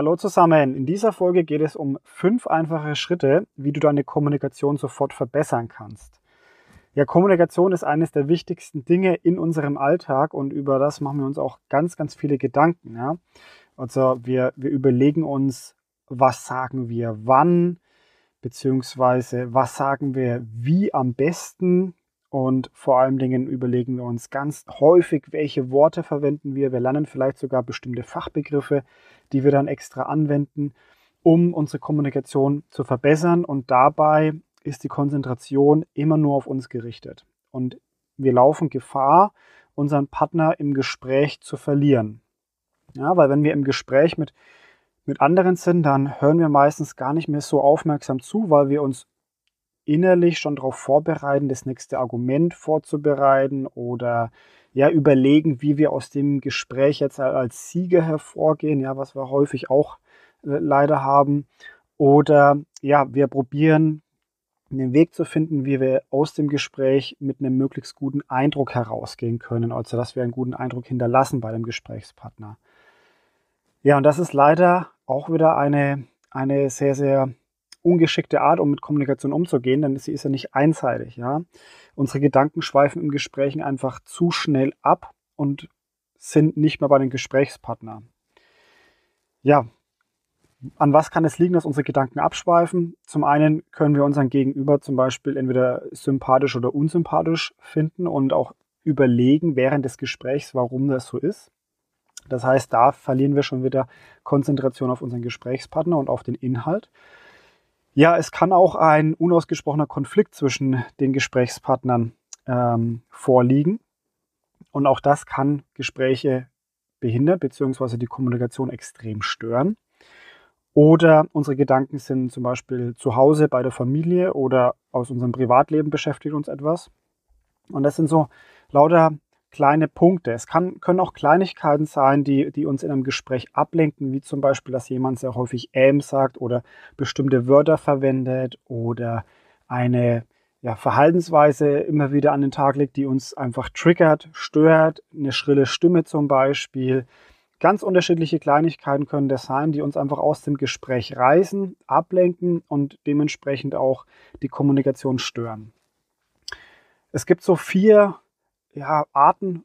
Hallo zusammen. In dieser Folge geht es um fünf einfache Schritte, wie du deine Kommunikation sofort verbessern kannst. Ja, Kommunikation ist eines der wichtigsten Dinge in unserem Alltag und über das machen wir uns auch ganz, ganz viele Gedanken. Ja? Also wir, wir überlegen uns, was sagen wir wann, beziehungsweise was sagen wir wie am besten und vor allen Dingen überlegen wir uns ganz häufig, welche Worte verwenden wir. Wir lernen vielleicht sogar bestimmte Fachbegriffe, die wir dann extra anwenden, um unsere Kommunikation zu verbessern. Und dabei ist die Konzentration immer nur auf uns gerichtet. Und wir laufen Gefahr, unseren Partner im Gespräch zu verlieren. Ja, weil wenn wir im Gespräch mit, mit anderen sind, dann hören wir meistens gar nicht mehr so aufmerksam zu, weil wir uns innerlich schon darauf vorbereiten, das nächste Argument vorzubereiten oder ja, überlegen, wie wir aus dem Gespräch jetzt als Sieger hervorgehen, ja, was wir häufig auch äh, leider haben. Oder ja, wir probieren einen Weg zu finden, wie wir aus dem Gespräch mit einem möglichst guten Eindruck herausgehen können, also dass wir einen guten Eindruck hinterlassen bei dem Gesprächspartner. Ja, und das ist leider auch wieder eine, eine sehr, sehr ungeschickte Art, um mit Kommunikation umzugehen, denn sie ist ja nicht einseitig. Ja? Unsere Gedanken schweifen im Gesprächen einfach zu schnell ab und sind nicht mehr bei den Gesprächspartner. Ja, an was kann es liegen, dass unsere Gedanken abschweifen? Zum einen können wir unseren Gegenüber zum Beispiel entweder sympathisch oder unsympathisch finden und auch überlegen während des Gesprächs, warum das so ist. Das heißt, da verlieren wir schon wieder Konzentration auf unseren Gesprächspartner und auf den Inhalt. Ja, es kann auch ein unausgesprochener Konflikt zwischen den Gesprächspartnern ähm, vorliegen. Und auch das kann Gespräche behindern bzw. die Kommunikation extrem stören. Oder unsere Gedanken sind zum Beispiel zu Hause bei der Familie oder aus unserem Privatleben beschäftigt uns etwas. Und das sind so lauter kleine Punkte. Es kann, können auch Kleinigkeiten sein, die, die uns in einem Gespräch ablenken, wie zum Beispiel, dass jemand sehr häufig ähm sagt oder bestimmte Wörter verwendet oder eine ja, Verhaltensweise immer wieder an den Tag legt, die uns einfach triggert, stört, eine schrille Stimme zum Beispiel. Ganz unterschiedliche Kleinigkeiten können das sein, die uns einfach aus dem Gespräch reißen, ablenken und dementsprechend auch die Kommunikation stören. Es gibt so vier ja, Arten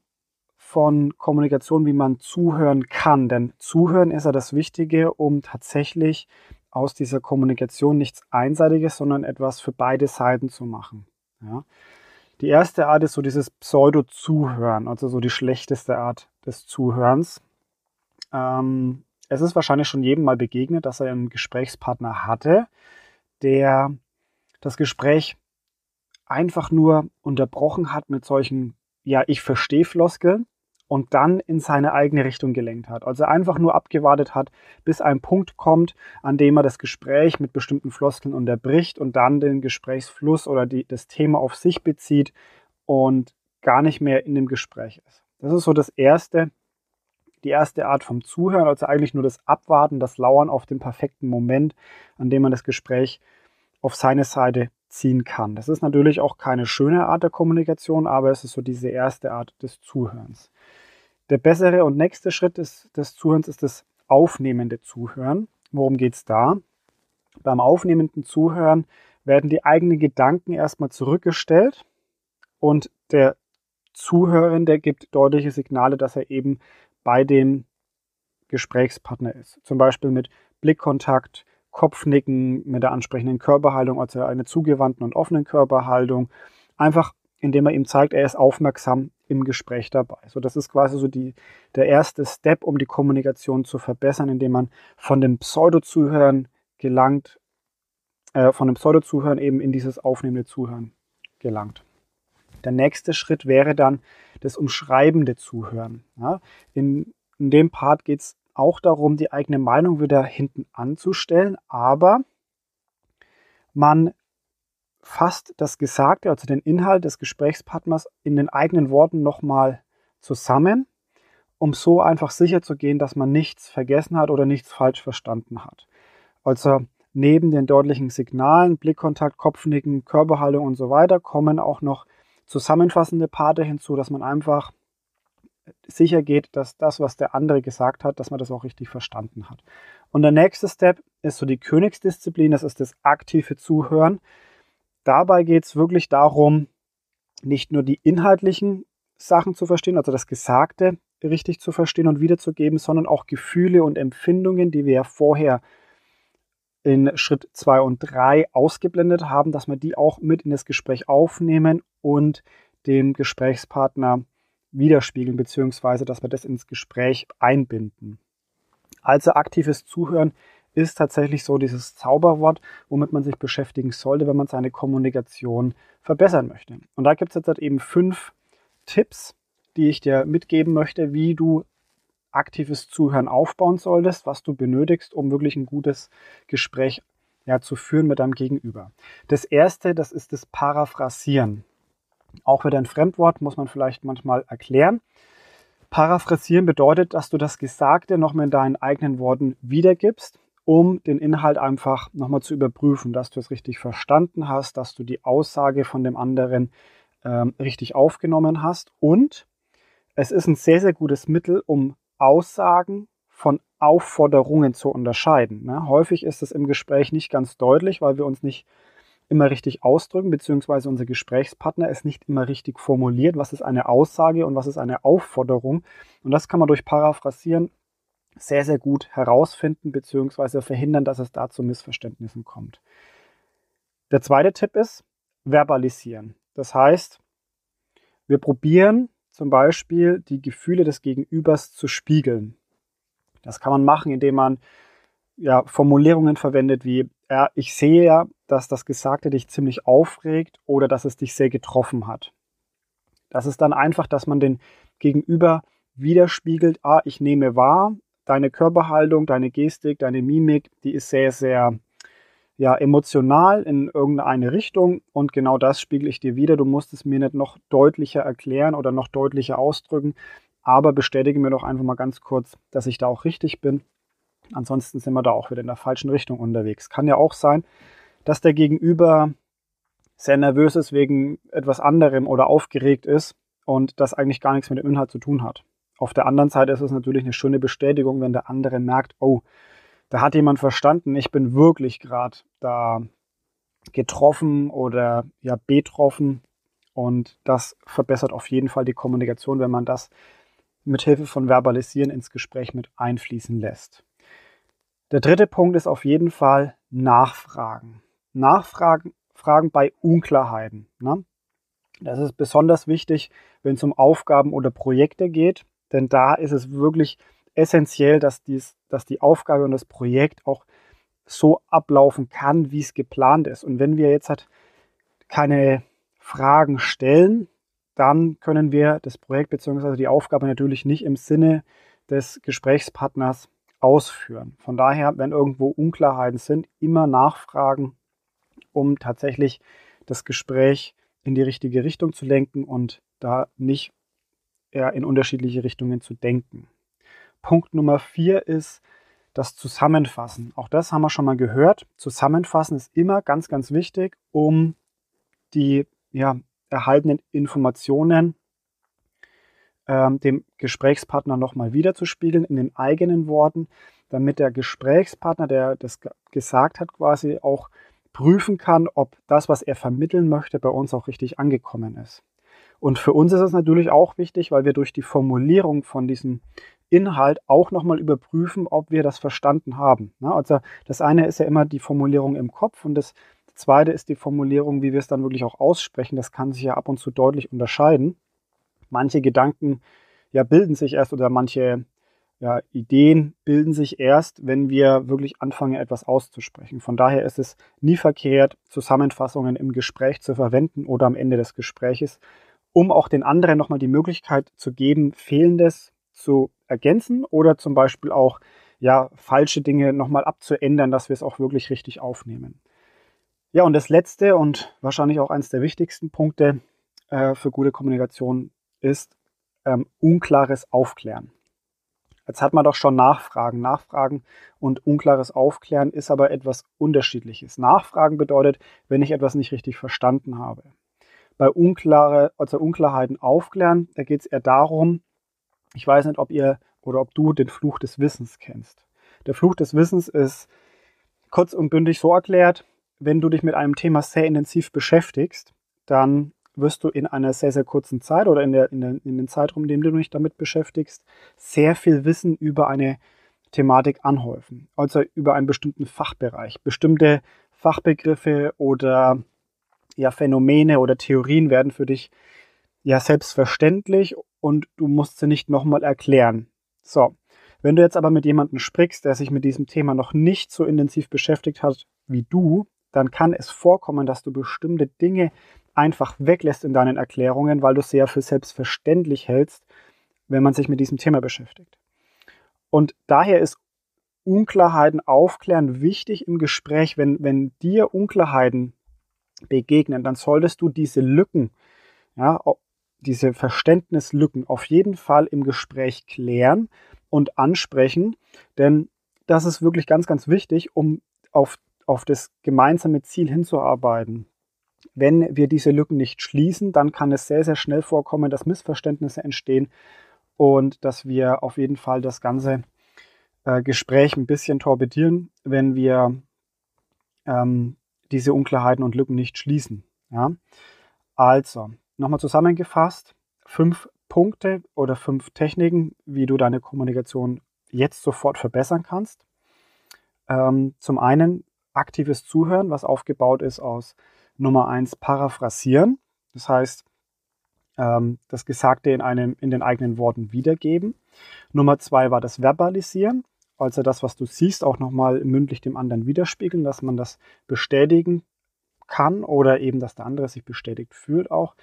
von Kommunikation, wie man zuhören kann. Denn zuhören ist ja das Wichtige, um tatsächlich aus dieser Kommunikation nichts Einseitiges, sondern etwas für beide Seiten zu machen. Ja. Die erste Art ist so dieses Pseudo-Zuhören, also so die schlechteste Art des Zuhörens. Ähm, es ist wahrscheinlich schon jedem mal begegnet, dass er einen Gesprächspartner hatte, der das Gespräch einfach nur unterbrochen hat mit solchen ja, ich verstehe Floskeln und dann in seine eigene Richtung gelenkt hat. Also einfach nur abgewartet hat, bis ein Punkt kommt, an dem er das Gespräch mit bestimmten Floskeln unterbricht und dann den Gesprächsfluss oder die, das Thema auf sich bezieht und gar nicht mehr in dem Gespräch ist. Das ist so das erste, die erste Art vom Zuhören, also eigentlich nur das Abwarten, das Lauern auf den perfekten Moment, an dem man das Gespräch auf seine Seite ziehen kann. Das ist natürlich auch keine schöne Art der Kommunikation, aber es ist so diese erste Art des Zuhörens. Der bessere und nächste Schritt des, des Zuhörens ist das aufnehmende Zuhören. Worum geht es da? Beim aufnehmenden Zuhören werden die eigenen Gedanken erstmal zurückgestellt und der Zuhörende gibt deutliche Signale, dass er eben bei dem Gesprächspartner ist. Zum Beispiel mit Blickkontakt, Kopfnicken mit der ansprechenden Körperhaltung, also einer zugewandten und offenen Körperhaltung. Einfach indem er ihm zeigt, er ist aufmerksam im Gespräch dabei. So, das ist quasi so die, der erste Step, um die Kommunikation zu verbessern, indem man von dem Pseudo-Zuhören gelangt, äh, von dem Pseudo-Zuhören eben in dieses aufnehmende Zuhören gelangt. Der nächste Schritt wäre dann das umschreibende Zuhören. Ja, in, in dem Part geht es auch darum, die eigene Meinung wieder hinten anzustellen, aber man fasst das Gesagte, also den Inhalt des Gesprächspartners in den eigenen Worten nochmal zusammen, um so einfach sicher zu gehen, dass man nichts vergessen hat oder nichts falsch verstanden hat. Also neben den deutlichen Signalen, Blickkontakt, Kopfnicken, Körperhaltung und so weiter kommen auch noch zusammenfassende Parte hinzu, dass man einfach sicher geht, dass das, was der andere gesagt hat, dass man das auch richtig verstanden hat. Und der nächste Step ist so die Königsdisziplin, das ist das aktive Zuhören. Dabei geht es wirklich darum, nicht nur die inhaltlichen Sachen zu verstehen, also das Gesagte richtig zu verstehen und wiederzugeben, sondern auch Gefühle und Empfindungen, die wir ja vorher in Schritt 2 und 3 ausgeblendet haben, dass wir die auch mit in das Gespräch aufnehmen und dem Gesprächspartner widerspiegeln, beziehungsweise dass wir das ins Gespräch einbinden. Also aktives Zuhören ist tatsächlich so dieses Zauberwort, womit man sich beschäftigen sollte, wenn man seine Kommunikation verbessern möchte. Und da gibt es jetzt halt eben fünf Tipps, die ich dir mitgeben möchte, wie du aktives Zuhören aufbauen solltest, was du benötigst, um wirklich ein gutes Gespräch ja, zu führen mit deinem Gegenüber. Das erste, das ist das Paraphrasieren. Auch wieder ein Fremdwort, muss man vielleicht manchmal erklären. Paraphrasieren bedeutet, dass du das Gesagte nochmal in deinen eigenen Worten wiedergibst, um den Inhalt einfach nochmal zu überprüfen, dass du es richtig verstanden hast, dass du die Aussage von dem anderen ähm, richtig aufgenommen hast. Und es ist ein sehr, sehr gutes Mittel, um Aussagen von Aufforderungen zu unterscheiden. Ne? Häufig ist es im Gespräch nicht ganz deutlich, weil wir uns nicht immer richtig ausdrücken, beziehungsweise unser Gesprächspartner es nicht immer richtig formuliert, was ist eine Aussage und was ist eine Aufforderung. Und das kann man durch Paraphrasieren sehr, sehr gut herausfinden, beziehungsweise verhindern, dass es da zu Missverständnissen kommt. Der zweite Tipp ist verbalisieren. Das heißt, wir probieren zum Beispiel die Gefühle des Gegenübers zu spiegeln. Das kann man machen, indem man ja, Formulierungen verwendet wie, ja, ich sehe ja, dass das Gesagte dich ziemlich aufregt oder dass es dich sehr getroffen hat. Das ist dann einfach, dass man den Gegenüber widerspiegelt, ah, ich nehme wahr, deine Körperhaltung, deine Gestik, deine Mimik, die ist sehr, sehr ja, emotional in irgendeine Richtung und genau das spiegel ich dir wieder. Du musst es mir nicht noch deutlicher erklären oder noch deutlicher ausdrücken, aber bestätige mir doch einfach mal ganz kurz, dass ich da auch richtig bin. Ansonsten sind wir da auch wieder in der falschen Richtung unterwegs. Kann ja auch sein, dass der Gegenüber sehr nervös ist wegen etwas anderem oder aufgeregt ist und das eigentlich gar nichts mit dem Inhalt zu tun hat. Auf der anderen Seite ist es natürlich eine schöne Bestätigung, wenn der andere merkt, oh, da hat jemand verstanden, ich bin wirklich gerade da getroffen oder ja betroffen und das verbessert auf jeden Fall die Kommunikation, wenn man das mit Hilfe von Verbalisieren ins Gespräch mit einfließen lässt. Der dritte Punkt ist auf jeden Fall Nachfragen. Nachfragen Fragen bei Unklarheiten. Ne? Das ist besonders wichtig, wenn es um Aufgaben oder Projekte geht, denn da ist es wirklich essentiell, dass, dies, dass die Aufgabe und das Projekt auch so ablaufen kann, wie es geplant ist. Und wenn wir jetzt halt keine Fragen stellen, dann können wir das Projekt bzw. die Aufgabe natürlich nicht im Sinne des Gesprächspartners ausführen. Von daher, wenn irgendwo Unklarheiten sind, immer nachfragen, um tatsächlich das Gespräch in die richtige Richtung zu lenken und da nicht eher in unterschiedliche Richtungen zu denken. Punkt Nummer vier ist das Zusammenfassen. Auch das haben wir schon mal gehört. Zusammenfassen ist immer ganz, ganz wichtig, um die ja, erhaltenen Informationen ähm, dem Gesprächspartner nochmal wiederzuspiegeln in den eigenen Worten, damit der Gesprächspartner, der das gesagt hat, quasi auch prüfen kann, ob das, was er vermitteln möchte, bei uns auch richtig angekommen ist. Und für uns ist es natürlich auch wichtig, weil wir durch die Formulierung von diesem Inhalt auch nochmal überprüfen, ob wir das verstanden haben. Also das eine ist ja immer die Formulierung im Kopf und das zweite ist die Formulierung, wie wir es dann wirklich auch aussprechen. Das kann sich ja ab und zu deutlich unterscheiden manche Gedanken ja bilden sich erst oder manche ja, Ideen bilden sich erst, wenn wir wirklich anfangen, etwas auszusprechen. Von daher ist es nie verkehrt, Zusammenfassungen im Gespräch zu verwenden oder am Ende des Gespräches, um auch den anderen nochmal die Möglichkeit zu geben, Fehlendes zu ergänzen oder zum Beispiel auch ja, falsche Dinge nochmal abzuändern, dass wir es auch wirklich richtig aufnehmen. Ja, und das letzte und wahrscheinlich auch eines der wichtigsten Punkte äh, für gute Kommunikation ist ähm, unklares Aufklären. Jetzt hat man doch schon Nachfragen. Nachfragen und unklares Aufklären ist aber etwas Unterschiedliches. Nachfragen bedeutet, wenn ich etwas nicht richtig verstanden habe. Bei unklare, also Unklarheiten aufklären, da geht es eher darum, Ich weiß nicht, ob ihr oder ob du den Fluch des Wissens kennst. Der Fluch des Wissens ist kurz und bündig so erklärt, wenn du dich mit einem Thema sehr intensiv beschäftigst, dann wirst du in einer sehr, sehr kurzen Zeit oder in, der, in, der, in den Zeitraum, in dem du dich damit beschäftigst, sehr viel Wissen über eine Thematik anhäufen. Also über einen bestimmten Fachbereich. Bestimmte Fachbegriffe oder ja, Phänomene oder Theorien werden für dich ja selbstverständlich und du musst sie nicht nochmal erklären. So, wenn du jetzt aber mit jemandem sprichst, der sich mit diesem Thema noch nicht so intensiv beschäftigt hat wie du, dann kann es vorkommen, dass du bestimmte Dinge einfach weglässt in deinen Erklärungen, weil du sie ja für selbstverständlich hältst, wenn man sich mit diesem Thema beschäftigt. Und daher ist Unklarheiten aufklären wichtig im Gespräch. Wenn, wenn dir Unklarheiten begegnen, dann solltest du diese Lücken, ja, diese Verständnislücken auf jeden Fall im Gespräch klären und ansprechen, denn das ist wirklich ganz, ganz wichtig, um auf, auf das gemeinsame Ziel hinzuarbeiten. Wenn wir diese Lücken nicht schließen, dann kann es sehr, sehr schnell vorkommen, dass Missverständnisse entstehen und dass wir auf jeden Fall das ganze äh, Gespräch ein bisschen torpedieren, wenn wir ähm, diese Unklarheiten und Lücken nicht schließen. Ja? Also, nochmal zusammengefasst, fünf Punkte oder fünf Techniken, wie du deine Kommunikation jetzt sofort verbessern kannst. Ähm, zum einen aktives Zuhören, was aufgebaut ist aus Nummer eins Paraphrasieren. Das heißt, ähm, das Gesagte in, einem, in den eigenen Worten wiedergeben. Nummer zwei war das Verbalisieren, also das, was du siehst, auch nochmal mündlich dem anderen widerspiegeln, dass man das bestätigen kann oder eben, dass der andere sich bestätigt fühlt auch.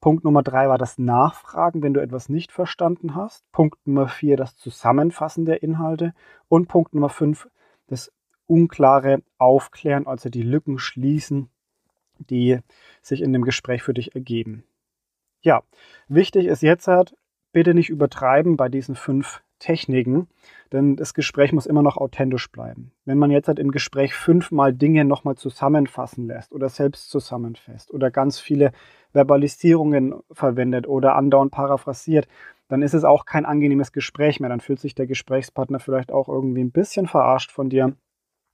Punkt Nummer drei war das Nachfragen, wenn du etwas nicht verstanden hast. Punkt Nummer vier das Zusammenfassen der Inhalte. Und Punkt Nummer fünf das unklare Aufklären, also die Lücken schließen, die sich in dem Gespräch für dich ergeben. Ja, wichtig ist jetzt halt, bitte nicht übertreiben bei diesen fünf Techniken, denn das Gespräch muss immer noch authentisch bleiben. Wenn man jetzt halt im Gespräch fünfmal Dinge nochmal zusammenfassen lässt oder selbst zusammenfasst oder ganz viele Verbalisierungen verwendet oder andauernd paraphrasiert, dann ist es auch kein angenehmes Gespräch mehr. Dann fühlt sich der Gesprächspartner vielleicht auch irgendwie ein bisschen verarscht von dir,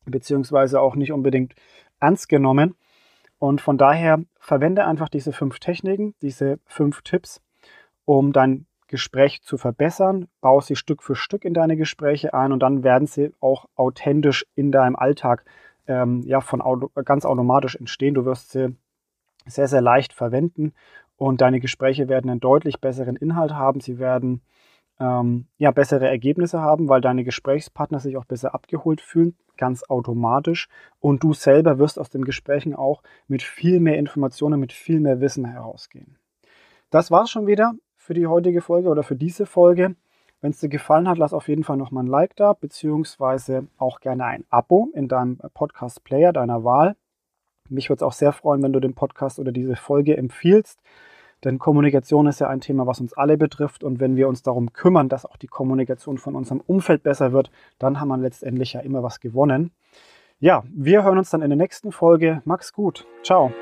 beziehungsweise auch nicht unbedingt ernst genommen. Und von daher verwende einfach diese fünf Techniken, diese fünf Tipps, um dein Gespräch zu verbessern. Baue sie Stück für Stück in deine Gespräche ein und dann werden sie auch authentisch in deinem Alltag ähm, ja, von auto, ganz automatisch entstehen. Du wirst sie sehr, sehr leicht verwenden und deine Gespräche werden einen deutlich besseren Inhalt haben. Sie werden ähm, ja, bessere Ergebnisse haben, weil deine Gesprächspartner sich auch besser abgeholt fühlen, ganz automatisch. Und du selber wirst aus den Gesprächen auch mit viel mehr Informationen, mit viel mehr Wissen herausgehen. Das war's schon wieder für die heutige Folge oder für diese Folge. Wenn es dir gefallen hat, lass auf jeden Fall nochmal ein Like da, beziehungsweise auch gerne ein Abo in deinem Podcast-Player deiner Wahl. Mich würde es auch sehr freuen, wenn du den Podcast oder diese Folge empfiehlst. Denn Kommunikation ist ja ein Thema, was uns alle betrifft. Und wenn wir uns darum kümmern, dass auch die Kommunikation von unserem Umfeld besser wird, dann haben wir letztendlich ja immer was gewonnen. Ja, wir hören uns dann in der nächsten Folge. Max gut. Ciao.